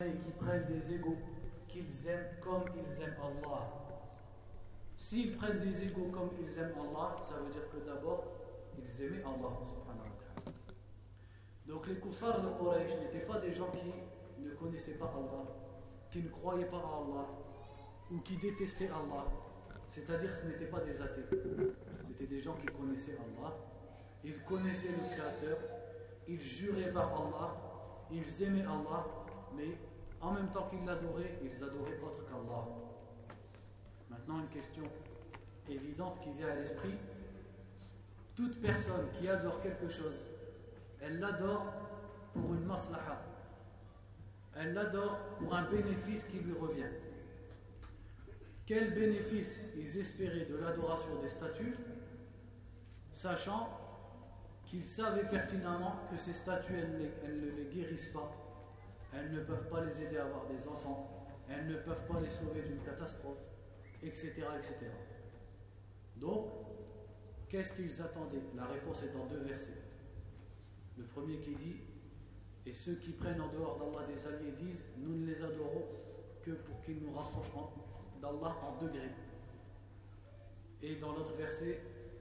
et qui prennent des égaux qu'ils aiment comme ils aiment Allah. S'ils prennent des égaux comme ils aiment Allah, ça veut dire que d'abord, ils aimaient Allah. Donc les kuffars de Quraysh n'étaient pas des gens qui ne connaissaient pas Allah, qui ne croyaient pas à Allah, ou qui détestaient Allah. C'est-à-dire que ce n'étaient pas des athées. C'était des gens qui connaissaient Allah. Ils connaissaient le Créateur. Ils juraient par Allah. Ils aimaient Allah. Mais en même temps qu'ils l'adoraient, ils adoraient autre qu'Allah. Maintenant, une question évidente qui vient à l'esprit. Toute personne qui adore quelque chose, elle l'adore pour une maslaha. Elle l'adore pour un bénéfice qui lui revient. Quel bénéfice ils espéraient de l'adoration des statues, sachant qu'ils savaient pertinemment que ces statues, ne les guérissent pas elles ne peuvent pas les aider à avoir des enfants, elles ne peuvent pas les sauver d'une catastrophe, etc., etc. Donc, qu'est-ce qu'ils attendaient? La réponse est dans deux versets. Le premier qui dit Et ceux qui prennent en dehors d'Allah des alliés disent Nous ne les adorons que pour qu'ils nous rapprochent d'Allah en degrés. Et dans l'autre verset,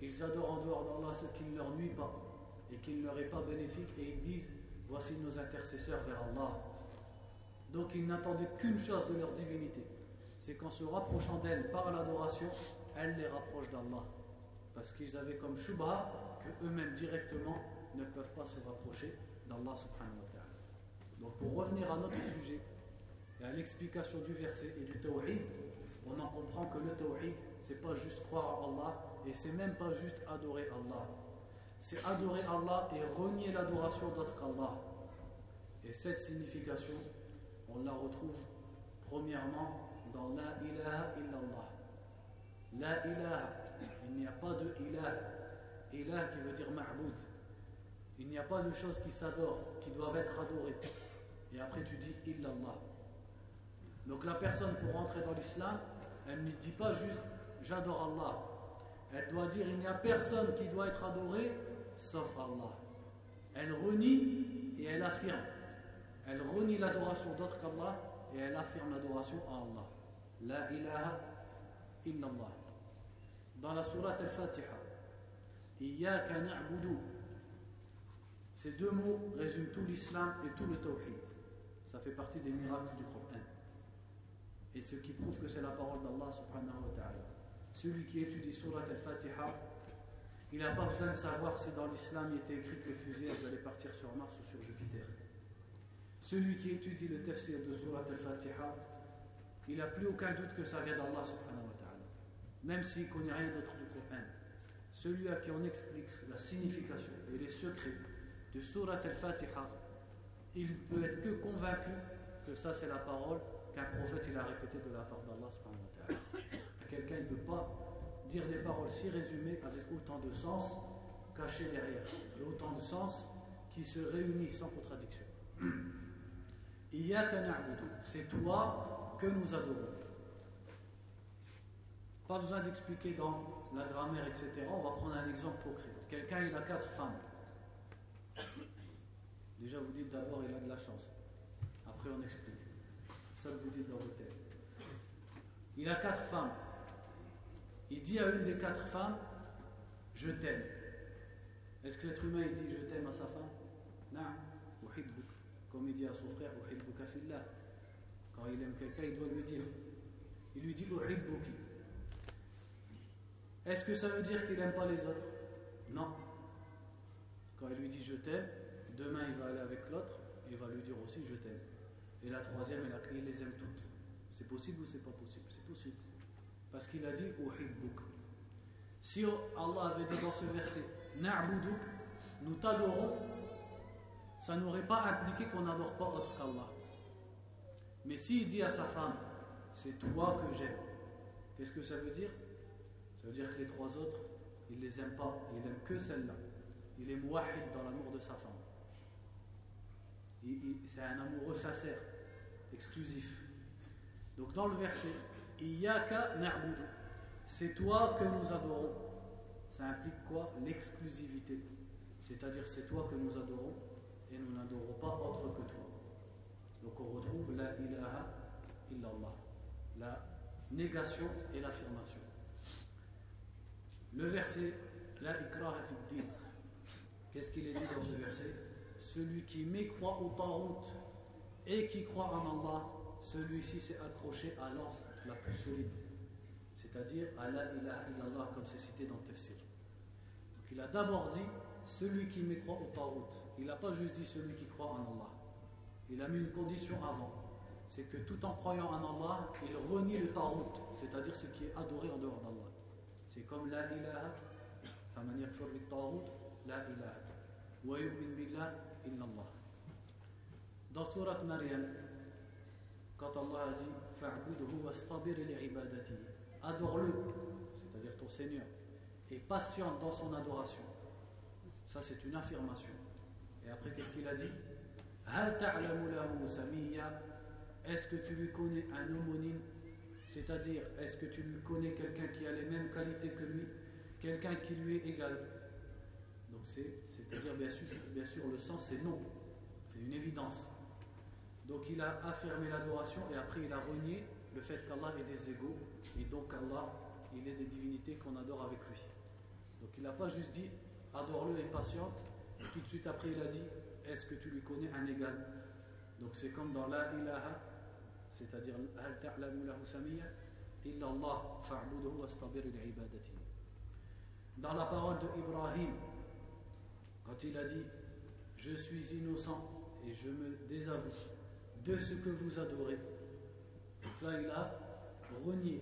ils adorent en dehors d'Allah ce qui ne leur nuit pas et qui ne leur est pas bénéfique, et ils disent Voici nos intercesseurs vers Allah. Donc ils n'attendaient qu'une chose de leur divinité, c'est qu'en se rapprochant d'elle par l'adoration, elle les rapproche d'Allah. Parce qu'ils avaient comme shubha que eux-mêmes directement ne peuvent pas se rapprocher d'Allah subhanahu wa. Donc pour revenir à notre sujet et à l'explication du verset et du tawhid, on en comprend que le tawhid, c'est pas juste croire en Allah et c'est même pas juste adorer Allah. C'est adorer Allah et renier l'adoration d'autre qu'Allah. Et cette signification, on la retrouve premièrement dans La ilaha illallah. La ilaha, il n'y a pas de ilah. Ilah qui veut dire ma'boud. Il n'y a pas de choses qui s'adorent, qui doivent être adorées. Et après tu dis illallah. Donc la personne pour rentrer dans l'islam, elle ne dit pas juste j'adore Allah. Elle doit dire il n'y a personne qui doit être adoré sauf Allah. Elle renie et elle affirme. Elle renie l'adoration d'autre qu'Allah et elle affirme l'adoration à Allah. La ilaha illallah. Dans la sourate Al-Fatiha, Iyaka na'budu. Ces deux mots résument tout l'islam et tout le tawhid. Ça fait partie des miracles du Coran. Et ce qui prouve que c'est la parole d'Allah subhanahu wa ta'ala. Celui qui étudie surat Al-Fatiha, il n'a pas besoin de savoir si dans l'islam il était écrit que les fusées allaient partir sur Mars ou sur Jupiter. Celui qui étudie le tafsir de Surat al-Fatiha, il n'a plus aucun doute que ça vient d'Allah subhanahu wa ta'ala. Même s'il ne connaît rien d'autre du Coran. Celui à qui on explique la signification et les secrets de Surat al-Fatiha, il peut être que convaincu que ça c'est la parole qu'un prophète il a répété de la part d'Allah subhanahu wa ta'ala. Quelqu'un ne peut pas dire des paroles si résumées avec autant de sens cachés derrière, et autant de sens qui se réunissent sans contradiction. C'est toi que nous adorons. Pas besoin d'expliquer dans la grammaire, etc. On va prendre un exemple concret. Quelqu'un, il a quatre femmes. Déjà, vous dites d'abord, il a de la chance. Après, on explique. Ça, vous dites dans vos têtes. Il a quatre femmes. Il dit à une des quatre femmes, je t'aime. Est-ce que l'être humain, il dit je t'aime à sa femme? Non. Comme il dit à son frère, quand il aime quelqu'un, il doit lui dire. Il lui dit Est-ce que ça veut dire qu'il n'aime pas les autres? Non. Quand il lui dit je t'aime, demain il va aller avec l'autre et il va lui dire aussi je t'aime. Et la troisième, il les aime toutes. C'est possible ou c'est pas possible? C'est possible. Parce qu'il a dit Si Allah avait dit dans ce verset nous t'adorons, ça n'aurait pas impliqué qu'on n'adore pas autre qu'Allah. Mais s'il dit à sa femme, c'est toi que j'aime, qu'est-ce que ça veut dire? Ça veut dire que les trois autres, il les aime pas, il n'aime que celle-là. Il est muahid dans l'amour de sa femme. C'est un amoureux sincère, exclusif. Donc dans le verset, Iyaka na'budu, c'est toi que nous adorons. Ça implique quoi? L'exclusivité. C'est-à-dire c'est toi que nous adorons et nous n'adorons pas autre que toi. Donc on retrouve la ilaha illallah, la négation et l'affirmation. Le verset la ikraha fi Qu'est-ce qu'il est dit dans ce verset? Celui qui mécroit au Tarout et qui croit en Allah, celui-ci s'est accroché à l'anse la plus solide, c'est-à-dire à la ilaha illallah, comme c'est cité dans le tafsir. Donc il a d'abord dit celui qui met au Taout, il n'a pas juste dit celui qui croit en Allah. Il a mis une condition avant. C'est que tout en croyant en Allah, il renie le Taout, c'est-à-dire ce qui est adoré en dehors d'Allah. C'est comme la ilaha, faman yakfur bi Taout, la ilaha. Wa yu'min billah, illallah. Dans Surat Maryam, quand Allah a dit Fa'budhu wastabir li ibadati, adore-le, c'est-à-dire ton Seigneur, et patiente dans son adoration. Ça, c'est une affirmation. Et après, qu'est-ce qu'il a dit? Est-ce que tu lui connais un homonyme? C'est-à-dire, est-ce que tu lui connais quelqu'un qui a les mêmes qualités que lui? Quelqu'un qui lui est égal Donc, c'est-à-dire, bien sûr, bien sûr, le sens, c'est non. C'est une évidence. Donc, il a affirmé l'adoration et après, il a renié le fait qu'Allah est des égaux et donc Allah, il est des divinités qu'on adore avec lui. Donc, il n'a pas juste dit adore-le et patiente. Tout de suite après, il a dit Est-ce que tu lui connais un égal? Donc, c'est comme dans la ilaha, c'est-à-dire Dans la parole de Ibrahim, quand il a dit Je suis innocent et je me désavoue de ce que vous adorez. Donc là, il a renié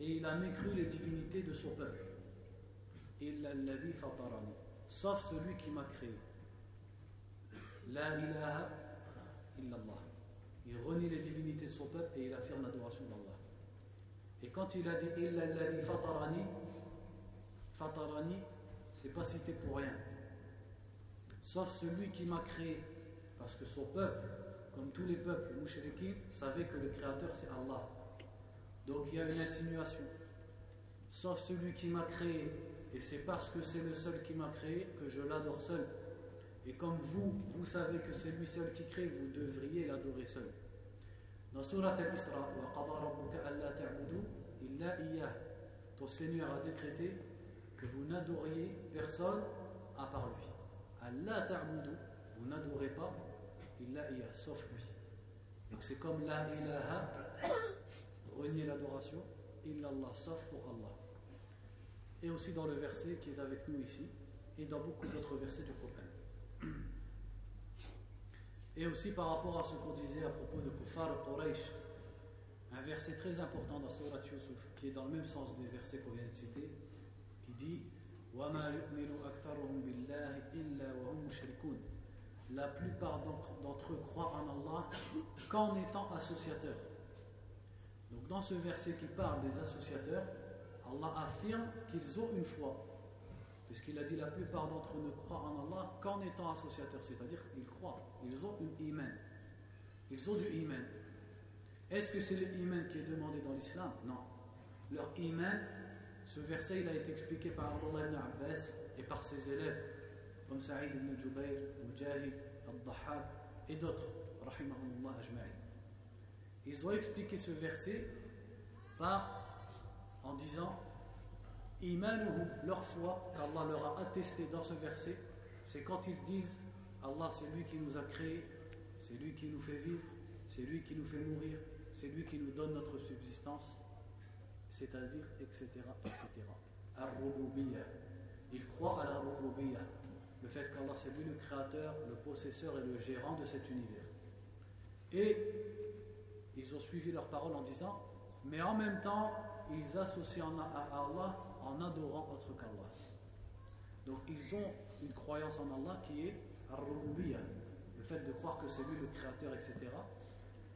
et il a mécru les divinités de son peuple. Il l'a fatarani sauf celui qui m'a créé. La ilaha illallah. Il renie les divinités de son peuple et il affirme l'adoration d'Allah. Et quand il a dit Illalladhi fatarani, fatarani, c'est pas cité pour rien. Sauf celui qui m'a créé. Parce que son peuple, comme tous les peuples mouchriquins, savait que le créateur c'est Allah. Donc il y a une insinuation. Sauf celui qui m'a créé et c'est parce que c'est le seul qui m'a créé que je l'adore seul. Et comme vous, vous savez que c'est lui seul qui crée, vous devriez l'adorer seul. Dans Surat Al-Isra, ton Seigneur a décrété que vous n'adoriez personne à part lui. Allah ta'budu, vous n'adorez pas illa iya, sauf lui. Donc c'est comme la ilaha, renier l'adoration, illallah, sauf pour Allah et aussi dans le verset qui est avec nous ici, et dans beaucoup d'autres versets du Coran. Et aussi par rapport à ce qu'on disait à propos de Kufar Quraysh, un verset très important dans Surat Yusuf, qui est dans le même sens des versets qu'on vient de citer, qui dit La plupart d'entre eux croient en Allah qu'en étant associateurs. Donc dans ce verset qui parle des associateurs, Allah affirme qu'ils ont une foi. Puisqu'il a dit la plupart d'entre eux ne croient en Allah qu'en étant associateurs, c'est-à-dire ils croient, ils ont une iman. Ils ont du iman. Est-ce que c'est le iman qui est demandé dans l'islam? Non. Leur iman, ce verset il a été expliqué par Abdullah ibn Abbas et par ses élèves, comme Saïd ibn Jubayr, Mujahid, Al-Dahhak et d'autres. Ils ont expliqué ce verset par en disant leur foi, qu'Allah leur a attesté dans ce verset, c'est quand ils disent Allah c'est lui qui nous a créés, c'est lui qui nous fait vivre, c'est lui qui nous fait mourir, c'est lui qui nous donne notre subsistance, c'est-à-dire, etc., etc. Ils croient à la rububiyya, le fait qu'Allah c'est lui le créateur, le possesseur et le gérant de cet univers. Et ils ont suivi leur parole en disant mais en même temps, ils associent à Allah en adorant autre qu'Allah. Donc ils ont une croyance en Allah qui est ar le fait de croire que c'est lui le créateur, etc.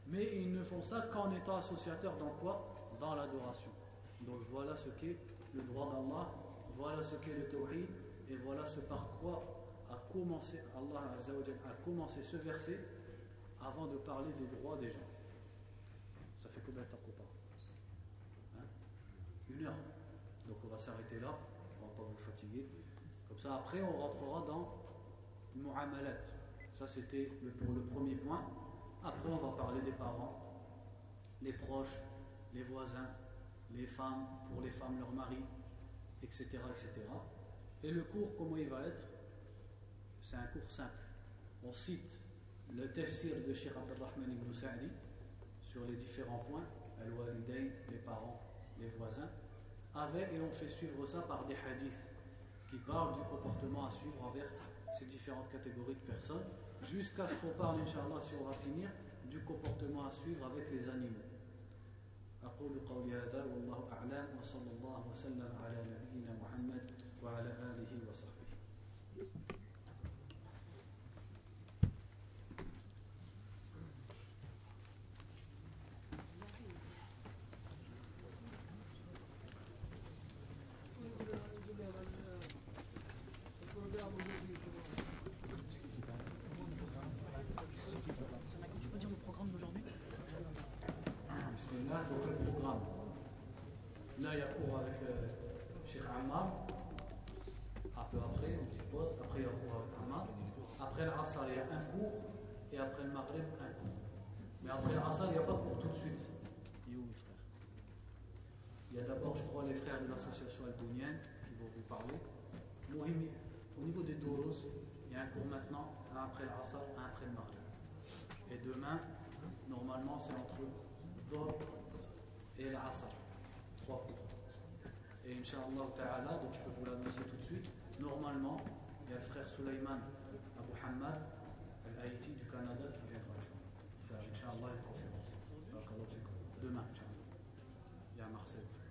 Mais ils ne font ça qu'en étant associateurs dans quoi Dans l'adoration. Donc voilà ce qu'est le droit d'Allah, voilà ce qu'est le tawhid, et voilà ce par quoi a commencé Allah a commencé ce verset avant de parler des droits des gens. Ça fait combien de temps qu'on parle? Une. Donc on va s'arrêter là, on va pas vous fatiguer. Comme ça, après, on rentrera dans Mu'amalat. Ça, c'était pour le premier point. Après, on va parler des parents, les proches, les voisins, les femmes, pour les femmes, leurs maris, etc., etc. Et le cours, comment il va être? C'est un cours simple. On cite le tafsir de Sheikh Abdelrahman ibn Sa'di sur les différents points, al-walidayn, les parents, les voisins, avec, et on fait suivre ça par des hadiths qui parlent du comportement à suivre envers ces différentes catégories de personnes, jusqu'à ce qu'on parle, Inch'Allah, si on va finir, du comportement à suivre avec les animaux. أقول قولي هذا والله أعلم وصلى الله وسلم على نبينا محمد وعلى آله وصحبه Là, il y a cours avec euh, Cheikh Ammar. Un peu après, une petite pause. Après, il y a cours avec Ammar. Après l'Assar, il y a un cours. Et après le Maghreb, un cours. Mais après l'Assar, il n'y a pas de cours tout de suite. Il y a d'abord, je crois, les frères de l'association albonienne qui vont vous parler. Mohimi, au niveau des Doros, il y a un cours maintenant, un après l'Assar, un après le Maghreb. Et demain, normalement, c'est entre et l'Asr, 3 cours. Et Inch'Allah Ta'ala, donc je peux vous l'annoncer tout de suite, normalement, il y a le frère Sulaiman Abou Hamad, l'Haïti du Canada, qui viendra le jour. Inch'Allah, une conférence. Demain, Inch'Allah. Il y a Marseille.